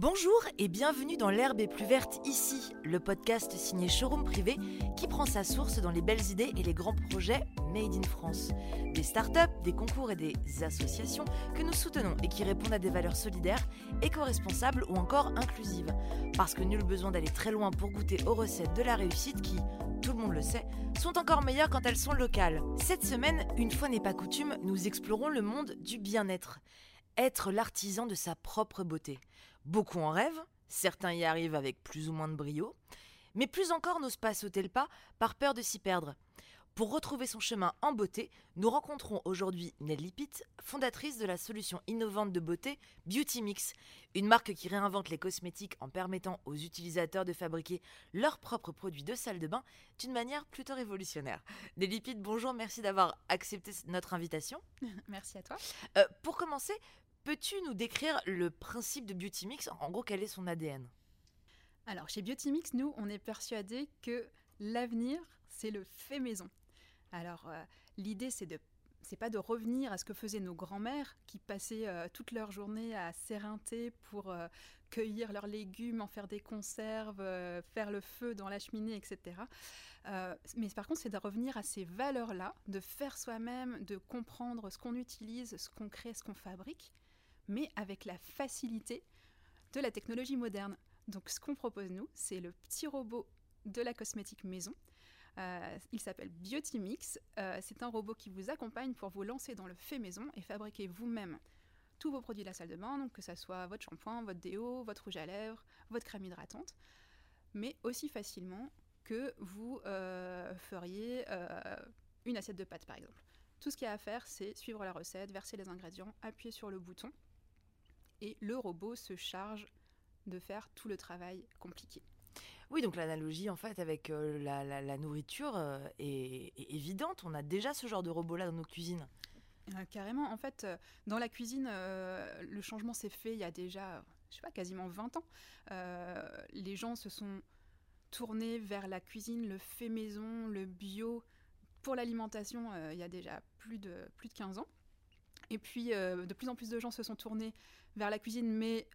Bonjour et bienvenue dans L'herbe est plus verte ici, le podcast signé Showroom Privé qui prend sa source dans les belles idées et les grands projets made in France. Des startups, des concours et des associations que nous soutenons et qui répondent à des valeurs solidaires, éco-responsables ou encore inclusives. Parce que nul besoin d'aller très loin pour goûter aux recettes de la réussite qui, tout le monde le sait, sont encore meilleures quand elles sont locales. Cette semaine, une fois n'est pas coutume, nous explorons le monde du bien-être. Être l'artisan de sa propre beauté. Beaucoup en rêvent, certains y arrivent avec plus ou moins de brio, mais plus encore n'osent pas sauter le pas par peur de s'y perdre. Pour retrouver son chemin en beauté, nous rencontrons aujourd'hui Nelly Pitt, fondatrice de la solution innovante de beauté Beauty Mix, une marque qui réinvente les cosmétiques en permettant aux utilisateurs de fabriquer leurs propres produits de salle de bain d'une manière plutôt révolutionnaire. Nelly Pitt, bonjour, merci d'avoir accepté notre invitation. Merci à toi. Euh, pour commencer, Peux-tu nous décrire le principe de Beauty Mix? En gros, quel est son ADN Alors, chez Beauty Mix, nous, on est persuadé que l'avenir, c'est le fait maison. Alors, euh, l'idée, c'est de c'est pas de revenir à ce que faisaient nos grands-mères qui passaient euh, toute leur journée à s'éreinter pour euh, cueillir leurs légumes, en faire des conserves, faire le feu dans la cheminée, etc. mais par contre, c'est de revenir à ces valeurs-là, de faire soi-même, de comprendre ce qu'on utilise, ce qu'on crée, ce qu'on fabrique, mais avec la facilité de la technologie moderne. Donc ce qu'on propose nous, c'est le petit robot de la cosmétique maison. Euh, il s'appelle Beautymix. Euh, c'est un robot qui vous accompagne pour vous lancer dans le fait maison et fabriquer vous-même tous vos produits de la salle de bain, donc que ce soit votre shampoing, votre déo, votre rouge à lèvres, votre crème hydratante, mais aussi facilement que vous euh, feriez une assiette de pâtes par exemple. Tout ce qu'il y a à faire, c'est suivre la recette, verser les ingrédients, appuyer sur le bouton et le robot se charge de faire tout le travail compliqué. Oui, donc l'analogie en fait avec euh, la, nourriture euh, est, évidente. On a déjà ce genre de robot-là dans nos cuisines. Euh, carrément, en fait, dans la cuisine, le changement s'est fait il y a déjà, je sais pas, quasiment 20 ans. les gens se sont tournés vers la cuisine, le fait maison, le bio. Pour l'alimentation, il y a déjà plus de, plus de 15 ans. Et puis, de plus en plus de gens se sont tournés vers la cuisine, mais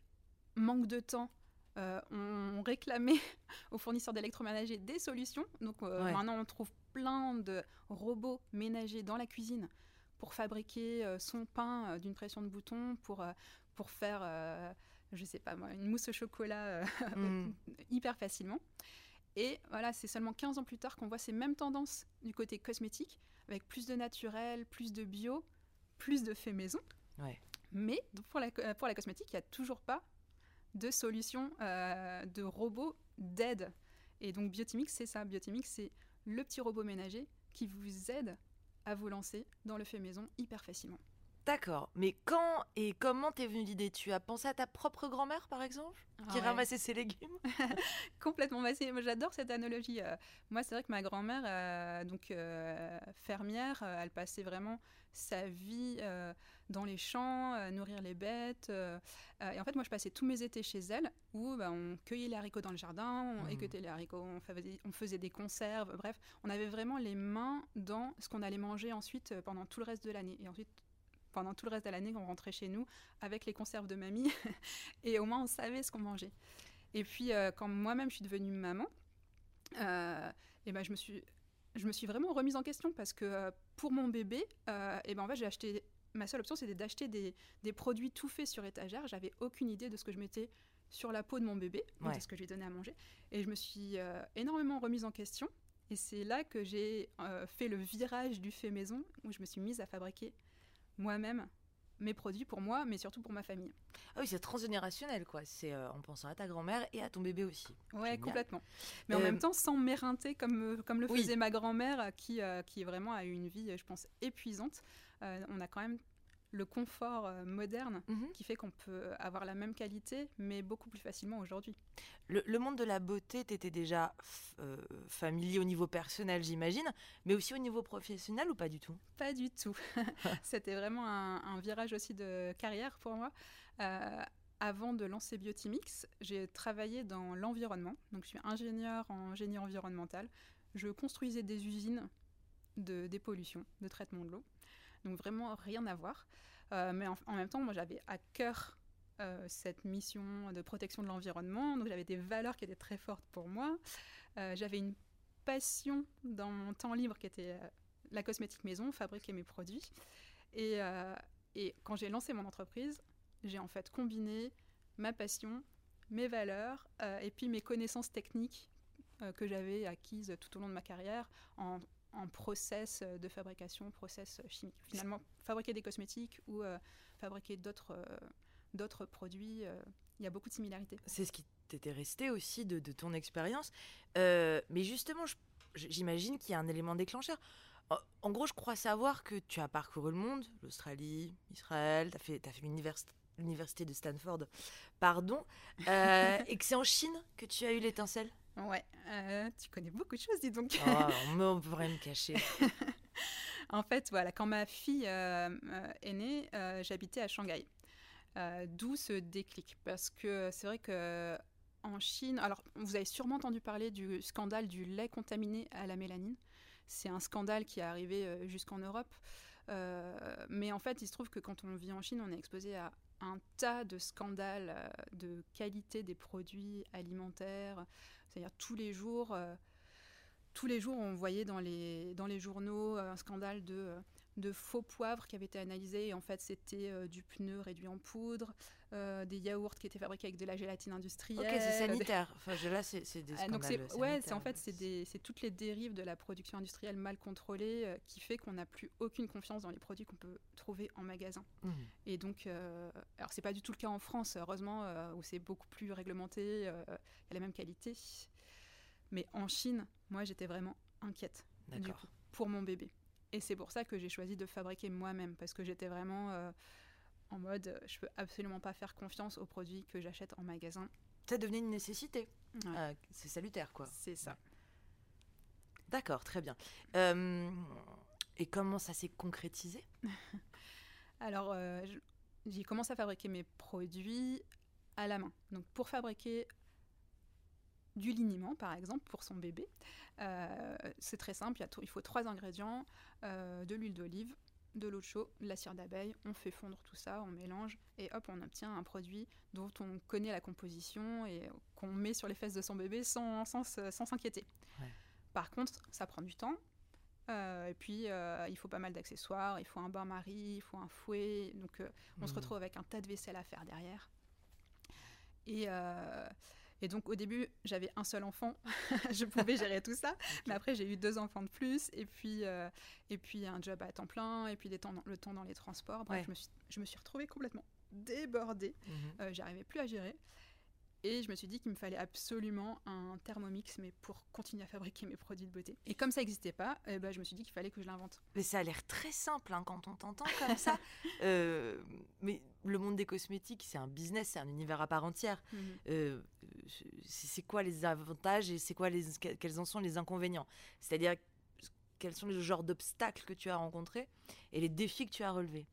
manque de temps. Euh, on réclamait aux fournisseurs d'électroménager des solutions. Donc euh, maintenant, on trouve plein de robots ménagers dans la cuisine pour fabriquer euh, son pain d'une pression de bouton, pour, pour faire, je sais pas moi, une mousse au chocolat mm. hyper facilement. Et voilà, c'est seulement 15 ans plus tard qu'on voit ces mêmes tendances du côté cosmétique, avec plus de naturel, plus de bio, plus de fait maison. Ouais. Mais pour la, euh, pour la cosmétique, il n'y a toujours pas de solution euh, de robot d'aide. Et donc Biotimix, c'est ça. Biotimix, c'est le petit robot ménager qui vous aide à vous lancer dans le fait maison hyper facilement. D'accord. Mais quand et comment t'es venue l'idée? Tu as pensé à ta propre grand-mère, par exemple, qui ramassait ses légumes? Complètement. Moi, j'adore cette analogie. Euh. moi, c'est vrai que ma grand-mère, donc fermière, elle passait vraiment sa vie dans les champs, euh, nourrir les bêtes. Euh, euh, et en fait, moi, je passais tous mes étés chez elle, où bah, on cueillait les haricots dans le jardin, on mmh. écoutait les haricots, on faisait, on faisait, des conserves. Bref, on avait vraiment les mains dans ce qu'on allait manger ensuite pendant tout le reste de l'année. Et ensuite, pendant tout le reste de l'année, on rentrait chez nous avec les conserves de mamie, et au moins on savait ce qu'on mangeait. Et puis, quand moi-même je suis devenue maman, et ben, je me suis je me suis vraiment remise en question parce que pour mon bébé, et ben en fait, j'ai acheté ma seule option, c'était d'acheter des, produits tout faits sur étagère. J'avais aucune idée de ce que je mettais sur la peau de mon bébé, de ce que je lui donnais à manger. Et je me suis euh, énormément remise en question. Et c'est là que j'ai euh, fait le virage du fait maison, où je me suis mise à fabriquer moi-même mes produits pour moi, mais surtout pour ma famille. Ah oui, c'est transgénérationnel, quoi. C'est euh, en pensant à ta grand-mère et à ton bébé aussi. Ouais, complètement. Mais en même temps, sans m'éreinter comme, comme le faisait ma grand-mère, qui, qui vraiment a eu une vie, je pense, épuisante. Euh, on a quand même le confort euh, moderne mhm. qui fait qu'on peut avoir la même qualité, mais beaucoup plus facilement aujourd'hui. Le, monde de la beauté, t'étais déjà euh, familier au niveau personnel, j'imagine, mais aussi au niveau professionnel ou pas du tout? Pas du tout. C'était vraiment un, virage aussi de carrière pour moi. avant de lancer Biotimix, j'ai travaillé dans l'environnement. Donc, je suis ingénieur en génie environnemental. Je construisais des usines de dépollution, de traitement de l'eau donc vraiment rien à voir. Euh, mais en, même temps, moi j'avais à cœur cette mission de protection de l'environnement. Donc j'avais des valeurs qui étaient très fortes pour moi. j'avais une passion dans mon temps libre qui était la cosmétique maison, fabriquer mes produits. Et, et quand j'ai lancé mon entreprise, j'ai en fait combiné ma passion, mes valeurs et puis mes connaissances techniques que j'avais acquises tout au long de ma carrière en, en process de fabrication, process chimique. Finalement, fabriquer des cosmétiques ou fabriquer d'autres d'autres produits, il y a beaucoup de similarités. C'est ce qui t'était resté aussi de, de ton expérience. mais justement, j'imagine qu'il y a un élément déclencheur. En gros, je crois savoir que tu as parcouru le monde, l'Australie, Israël, tu as fait, as fait l'université de Stanford, pardon, euh, et que c'est en Chine que tu as eu l'étincelle? Ouais, euh, tu connais beaucoup de choses, dis donc. Oh, on pourrait me cacher. en fait, voilà, quand ma fille euh, est née, j'habitais à Shanghai. D'où ce déclic, parce que c'est vrai que en Chine, alors vous avez sûrement entendu parler du scandale du lait contaminé à la mélanine. C'est un scandale qui est arrivé euh, jusqu'en Europe. Euh, mais en fait, il se trouve que quand on vit en Chine, on est exposé à un tas de scandales euh, de qualité des produits alimentaires. C'est-à-dire tous les jours, tous les jours, on voyait dans les, dans les journaux un scandale de de faux poivres qui avaient été analysés et en fait c'était euh, du pneu réduit en poudre, euh, des yaourts qui étaient fabriqués avec de la gélatine industrielle. Ok, c'est sanitaire. Enfin, là, c'est des ah, ouais, c'est en fait c'est toutes les dérives de la production industrielle mal contrôlée euh, qui fait qu'on n'a plus aucune confiance dans les produits qu'on peut trouver en magasin. Mmh. Et donc, alors c'est pas du tout le cas en France, heureusement, où c'est beaucoup plus réglementé, il y a la même qualité. Mais en Chine, moi j'étais vraiment inquiète du coup, pour mon bébé. Et c'est pour ça que j'ai choisi de fabriquer moi-même, parce que j'étais vraiment euh, en mode, euh, je peux absolument pas faire confiance aux produits que j'achète en magasin. Ça devenait une nécessité. Euh, c'est salutaire, quoi. C'est ça. D'accord, très bien. et comment ça s'est concrétisé? Alors, j'ai commencé à fabriquer mes produits à la main. Donc, pour fabriquer du liniment, par exemple, pour son bébé. Euh, c'est très simple, il, il, faut trois ingrédients, euh, de l'huile d'olive, de l'eau de chaud, de la cire d'abeille, on fait fondre tout ça, on mélange, et hop, on obtient un produit dont on connaît la composition et qu'on met sur les fesses de son bébé sans s'inquiéter. Sans, Par contre, ça prend du temps, euh, et puis, il faut pas mal d'accessoires, il faut un bain-marie, il faut un fouet. Donc, on se mmh. retrouve avec un tas de vaisselle à faire derrière. Et, et donc au début, j'avais un seul enfant, je pouvais gérer tout ça. Mais après, j'ai eu deux enfants de plus, et puis, euh, et puis un job à temps plein, et puis temps le temps dans les transports. Bref, je, me suis, je me suis retrouvée complètement débordée. Mmh euh, j'arrivais plus à gérer. Et je me suis dit qu'il me fallait absolument un thermomix, mais pour continuer à fabriquer mes produits de beauté. Et comme ça n'existait pas, eh ben, je me suis dit qu'il fallait que je l'invente. Mais ça a l'air très simple hein, quand on t'entend comme ça. Euh, mais le monde des cosmétiques, c'est un business, c'est un univers à part entière. Mhm. Euh, c'est quoi les avantages et c'est quoi les, quels en sont les inconvénients? C'est-à-dire quels sont les genres d'obstacles que tu as rencontrés et les défis que tu as relevés?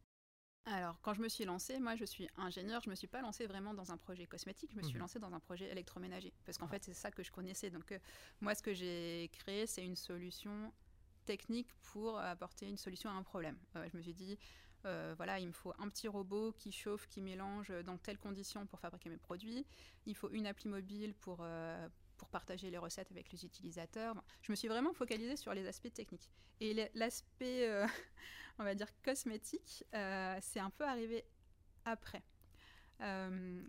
Alors, quand je me suis lancée, moi je suis ingénieure, je me suis pas lancée vraiment dans un projet cosmétique, je me suis mhm. lancée dans un projet électroménager. Parce qu'en fait, c'est ça que je connaissais. Donc, euh, moi, ce que j'ai créé, c'est une solution technique pour apporter une solution à un problème. Euh, je me suis dit, euh, voilà, il me faut un petit robot qui chauffe, qui mélange dans telles conditions pour fabriquer mes produits. Il faut une appli mobile pour, pour partager les recettes avec les utilisateurs. je me suis vraiment focalisée sur les aspects techniques. Et l'aspect, euh, on va dire, cosmétique, euh, c'est un peu arrivé après. Euh,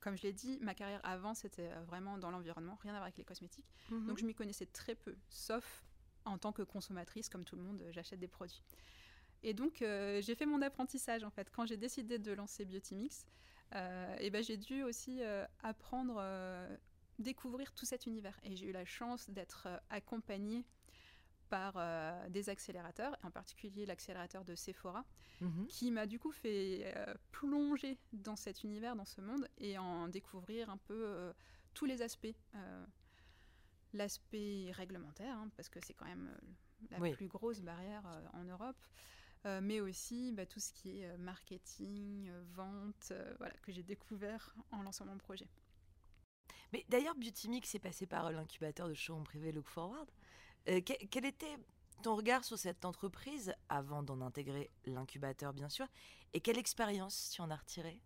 comme je l'ai dit, ma carrière avant, c'était vraiment dans l'environnement, rien à voir avec les cosmétiques. Mhm. Donc je m'y connaissais très peu, sauf en tant que consommatrice, comme tout le monde, j'achète des produits. Et donc, j'ai fait mon apprentissage, en fait. Quand j'ai décidé de lancer Biotimix, et ben, j'ai dû aussi apprendre découvrir tout cet univers. Et j'ai eu la chance d'être euh, accompagnée par euh, des accélérateurs, en particulier l'accélérateur de Sephora, mhm. qui m'a du coup fait euh, plonger dans cet univers, dans ce monde, et en découvrir un peu tous les aspects. L'aspect réglementaire, hein, parce que c'est quand même la plus grosse barrière en Europe. mais aussi bah, tout ce qui est marketing, vente, voilà, que j'ai découvert en lançant mon projet. Mais d'ailleurs, Beauty Mix est passé par l'incubateur de showroom privé Look Forward. Euh, quel, était ton regard sur cette entreprise avant d'en intégrer l'incubateur, bien sûr Et quelle expérience tu en as retiré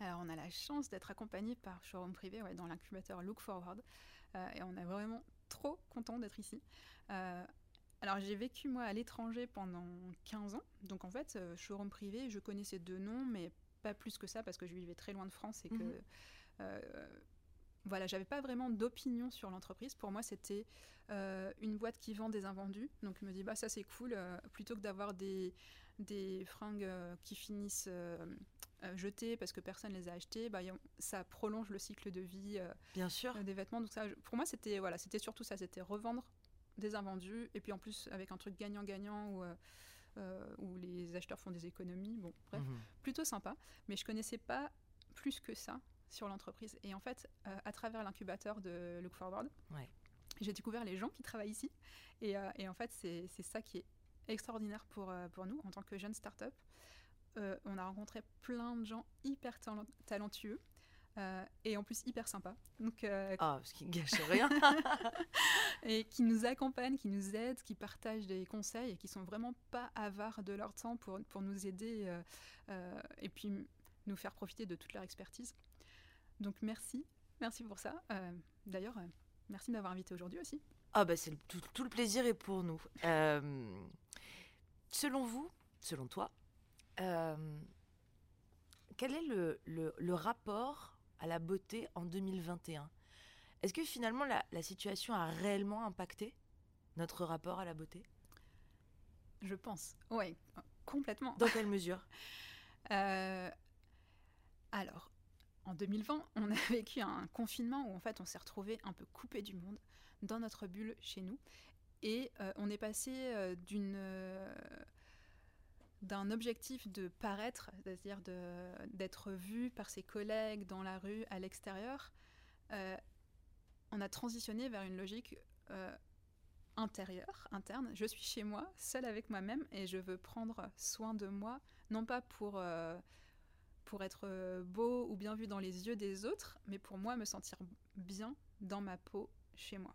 Alors, on a la chance d'être accompagné par Showroom Privé ouais, dans l'incubateur Look Forward. et on est vraiment trop content d'être ici. alors, j'ai vécu, moi, à l'étranger pendant 15 ans. Donc, en fait, Showroom Privé, je connaissais deux noms, mais pas plus que ça parce que je vivais très loin de France et que. Mhm. Voilà, j'avais pas vraiment d'opinion sur l'entreprise. Pour moi, c'était une boîte qui vend des invendus. Donc, je me dis, bah, ça c'est cool, plutôt que d'avoir des, des fringues qui finissent euh, jetés parce que personne les a achetés, bah, ça prolonge le cycle de vie euh, Bien sûr. Euh, des vêtements. Donc ça, pour moi, c'était voilà, c'était surtout ça, c'était revendre des invendus et puis en plus avec un truc gagnant-gagnant où, où les acheteurs font des économies. Bon, bref, mhm. plutôt sympa. Mais je connaissais pas plus que ça sur l'entreprise. Et en fait, à travers l'incubateur de Look Forward, j'ai découvert les gens qui travaillent ici. Et, et en fait, c'est ça qui est extraordinaire pour, pour nous en tant que jeunes start-up. Euh, on a rencontré plein de gens hyper talentueux. Euh, et en plus hyper sympas. Donc, euh, ah, ce qui gâche rien. et qui nous accompagnent, qui nous aident, qui partagent des conseils et qui sont vraiment pas avares de leur temps pour, pour nous aider et puis nous faire profiter de toute leur expertise. Donc merci, merci pour ça. D'ailleurs, merci de m'avoir invité aujourd'hui aussi. Ah bah c'est tout, tout, le plaisir est pour nous. selon vous, selon toi, euh, quel est le, le, rapport à la beauté en 2021 Est-ce que finalement la, la, situation a réellement impacté notre rapport à la beauté? Je pense, oui, complètement. Dans quelle mesure? Euh, Alors, en 2020, on a vécu un confinement où en fait on s'est retrouvé un peu coupé du monde, dans notre bulle chez nous. Et euh, on est passé d'une d'un objectif de paraître, c'est-à-dire d'être vu par ses collègues dans la rue, à l'extérieur, euh, on a transitionné vers une logique euh, intérieure, interne. Je suis chez moi, seule avec moi-même, et je veux prendre soin de moi, non pas pour, euh, pour être beau ou bien vu dans les yeux des autres, mais pour moi me sentir bien dans ma peau chez moi.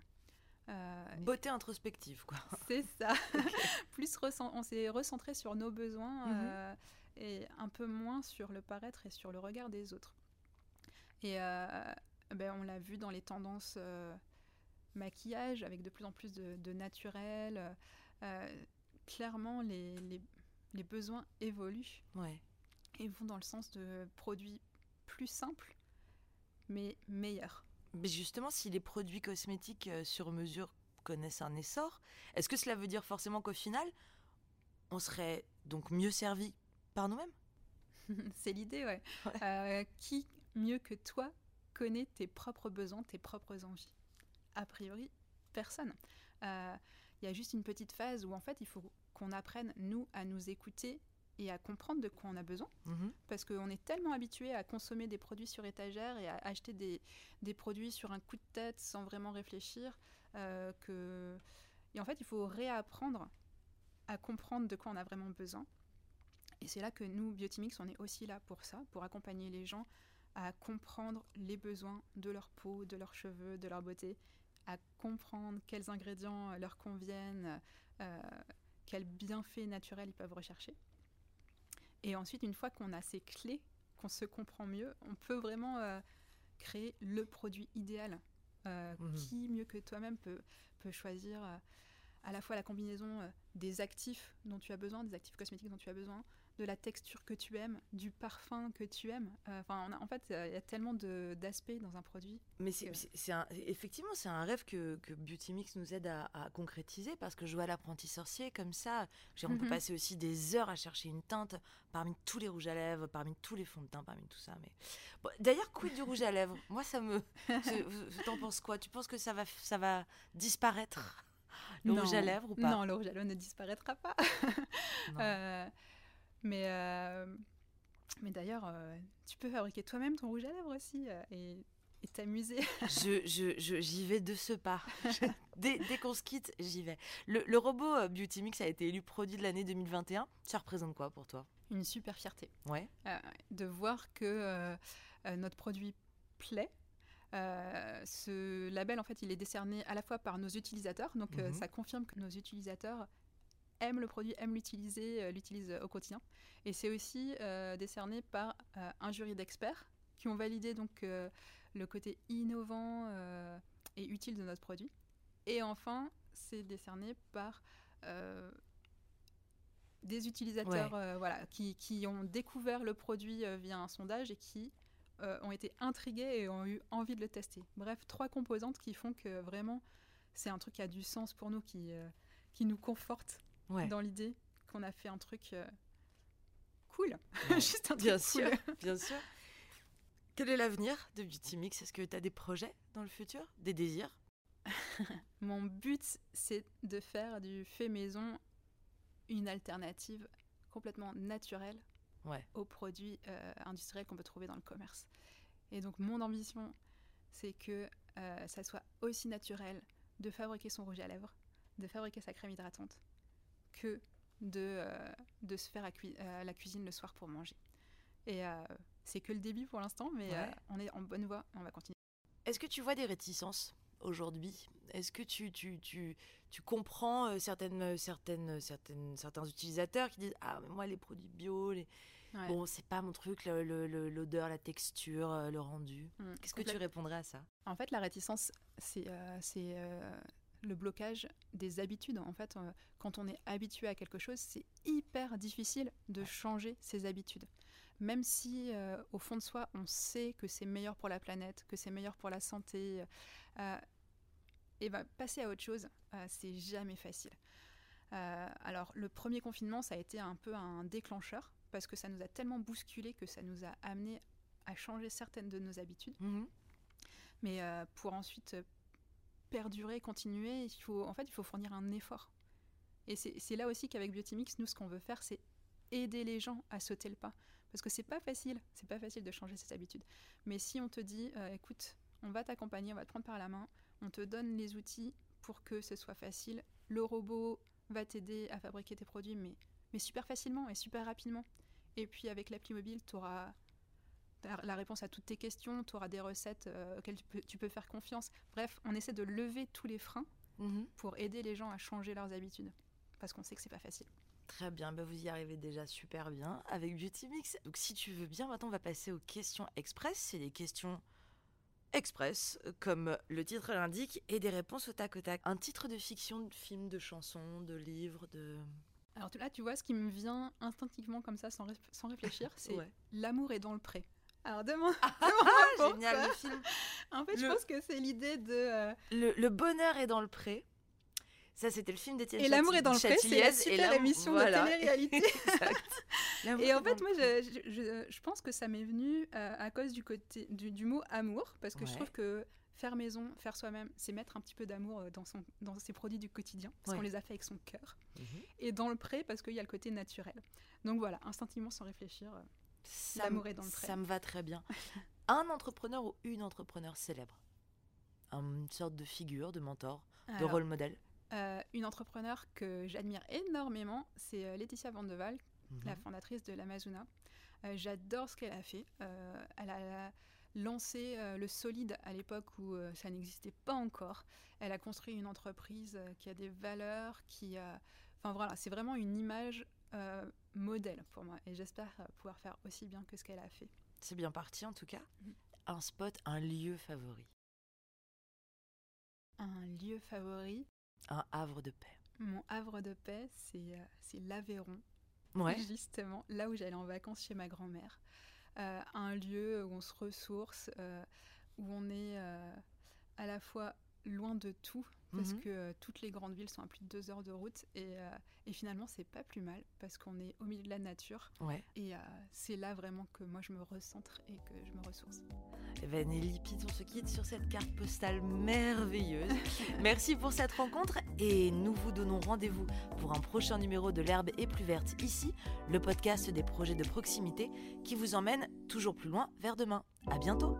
Euh, Beauté introspective, quoi. C'est ça. Plus on s'est recentré sur nos besoins mhm. euh, et un peu moins sur le paraître et sur le regard des autres. Et euh, ben, on l'a vu dans les tendances maquillage, avec de plus en plus de, naturel. clairement, les, les, les, besoins évoluent ouais. Et vont dans le sens de produits plus simples, mais meilleurs. Mais justement, si les produits cosmétiques euh, sur mesure connaissent un essor, est-ce que cela veut dire forcément qu'au final, on serait donc mieux servi par nous-mêmes? C'est l'idée, ouais. Euh, qui, mieux que toi, connaît tes propres besoins, tes propres envies? A priori, personne. Euh, il y a juste une petite phase où en fait, il faut qu'on apprenne, nous, à nous écouter et à comprendre de quoi on a besoin. Mhm. Parce qu'on est tellement habitué à consommer des produits sur étagère et à acheter des, des produits sur un coup de tête sans vraiment réfléchir euh, que... Et en fait, il faut réapprendre à comprendre de quoi on a vraiment besoin. Et c'est là que nous, Biotimix, on est aussi là pour ça, pour accompagner les gens à comprendre les besoins de leur peau, de leurs cheveux, de leur beauté, à comprendre quels ingrédients leur conviennent, euh, quels bienfaits naturels ils peuvent rechercher. Et ensuite, une fois qu'on a ces clés, qu'on se comprend mieux, on peut vraiment euh, créer le produit idéal. Euh, mhm. Qui, mieux que toi-même, peut, peut choisir euh, à la fois la combinaison des actifs dont tu as besoin, des actifs cosmétiques dont tu as besoin, de la texture que tu aimes, du parfum que tu aimes. Euh, enfin, en fait, il y a tellement d'aspects dans un produit. Mais c'est effectivement, c'est un rêve que, que, Beauty Mix nous aide à, concrétiser parce que jouer à l'apprenti sorcier comme ça, on peut mhm. passer aussi des heures à chercher une teinte parmi tous les rouges à lèvres, parmi tous les fonds de teint, parmi tout ça. Mais d'ailleurs, quid du rouge à lèvres? Moi, ça me. T'en penses quoi? Tu penses que ça va, ça va disparaître? Le rouge à lèvres ou pas? Non, le rouge à lèvres ne disparaîtra pas. euh, mais, euh, mais d'ailleurs, euh, tu peux fabriquer toi-même ton rouge à lèvres aussi euh, et t'amuser. je, je, j'y vais de ce pas. dès, dès qu'on se quitte, j'y vais. Le, le robot Beauty Mix a été élu produit de l'année 2021. Ça représente quoi pour toi? Une super fierté. Ouais. de voir que notre produit plaît. ce label, en fait, il est décerné à la fois par nos utilisateurs, donc mhm. ça confirme que nos utilisateurs aime le produit, aime l'utiliser, l'utilise au quotidien. Et c'est aussi décerné par un jury d'experts qui ont validé donc le côté innovant et utile de notre produit. Et enfin, c'est décerné par des utilisateurs euh, voilà, qui, qui, ont découvert le produit euh, via un sondage et qui euh, ont été intrigués et ont eu envie de le tester. Bref, trois composantes qui font que vraiment c'est un truc qui a du sens pour nous, qui, qui nous conforte dans l'idée qu'on a fait un truc cool. Juste un truc bien cool. Sûr, bien sûr. Quel est l'avenir de Beauty Mix? Est-ce que tu as des projets dans le futur? Des désirs? Mon but, c'est de faire du fait maison une alternative complètement naturelle aux produits euh, industriels qu'on peut trouver dans le commerce. Et donc mon ambition, c'est que euh, ça soit aussi naturel de fabriquer son rouge à lèvres, de fabriquer sa crème hydratante, que de, euh, de se faire à, la cuisine le soir pour manger. Et c'est que le début pour l'instant, mais on est en bonne voie, on va continuer. Est-ce que tu vois des réticences aujourd'hui? Est-ce que tu, tu, tu, tu comprends euh, certaines, certaines, certaines, certains utilisateurs qui disent Ah, mais moi, les produits bio, les... bon, c'est pas mon truc, l'odeur, la texture, euh, le rendu. Mmh, Qu'est-ce que tu répondrais à ça? En fait, la réticence, c'est euh, c'est le blocage des habitudes. En fait, quand on est habitué à quelque chose, c'est hyper difficile de changer ses habitudes même si au fond de soi, on sait que c'est meilleur pour la planète, que c'est meilleur pour la santé, euh, et ben, passer à autre chose, euh, c'est jamais facile. Euh, alors, le premier confinement, ça a été un peu un déclencheur parce que ça nous a tellement bousculé que ça nous a amené à changer certaines de nos habitudes. Mhm. Mais pour ensuite perdurer, continuer, il faut, en fait, il faut fournir un effort. Et c'est là aussi qu'avec Biotimix, nous, ce qu'on veut faire, c'est aider les gens à sauter le pas. Parce que c'est pas facile, c'est pas facile de changer ses habitudes. Mais si on te dit, écoute, on va t'accompagner, on va te prendre par la main, on te donne les outils pour que ce soit facile. Le robot va t'aider à fabriquer tes produits, mais, mais super facilement et super rapidement. Et puis avec l'appli mobile, tu auras la réponse à toutes tes questions, tu auras des recettes euh, auxquelles tu peux, faire confiance. Bref, on essaie de lever tous les freins mhm. pour aider les gens à changer leurs habitudes, parce qu'on sait que c'est pas facile. Très bien, bah vous y arrivez déjà super bien avec Beauty Mix. Donc si tu veux bien, maintenant on va passer aux questions express. C'est des questions Express, comme le titre l'indique, et des réponses au tac au tac. Un titre de fiction, de film, de chanson, de livre, de... Alors là, tu vois, ce qui me vient instinctivement comme ça, sans, sans réfléchir, c'est L'amour est dans le pré. Alors demande. Ah, ah génial le film. En fait, je pense que c'est l'idée de. Euh, le, bonheur est dans le pré. Ça, c'était le film d'Étienne Et l'amour est dans le pré, c'est la super émission de télé-réalité. et en fait, moi, je, je, pense que ça m'est venu euh, à cause du, côté, du, mot amour, parce que je trouve que faire maison, faire soi-même, c'est mettre un petit peu d'amour euh, dans, son, dans ses produits du quotidien, parce qu'on les a fait avec son cœur. Mhm. Et dans le pré, parce qu'il y a le côté naturel. Donc voilà, instinctivement, sans réfléchir, l'amour est dans le. Ça me va très bien. un entrepreneur ou une entrepreneur célèbre? Une sorte de figure, de mentor, de rôle modèle? euh, une entrepreneur que j'admire énormément, c'est euh, Laetitia Vandeval, mhm. la fondatrice de l'Amazona. Euh, j'adore ce qu'elle a fait. elle a lancé le solide à l'époque où ça n'existait pas encore. Elle a construit une entreprise qui a des valeurs, qui Enfin voilà, c'est vraiment une image modèle pour moi et j'espère pouvoir faire aussi bien que ce qu'elle a fait. C'est bien parti en tout cas. Mhm. Un spot, un lieu favori. Un lieu favori. Un havre de paix. Mon havre de paix, c'est euh, l'Aveyron. Ouais. Justement, là où j'allais en vacances chez ma grand-mère. Euh, un lieu où on se ressource, euh, où on est à la fois loin de tout, parce mhm. que euh, toutes les grandes villes sont à plus de deux heures de route et, euh, et finalement c'est pas plus mal parce qu'on est au milieu de la nature ouais. et euh, c'est là vraiment que moi je me recentre et que je me ressource. Eh ben Pitt, on se quitte sur cette carte postale merveilleuse. Merci pour cette rencontre et nous vous donnons rendez-vous pour un prochain numéro de L'herbe est plus verte ici, le podcast des projets de proximité qui vous emmène toujours plus loin vers demain. À bientôt.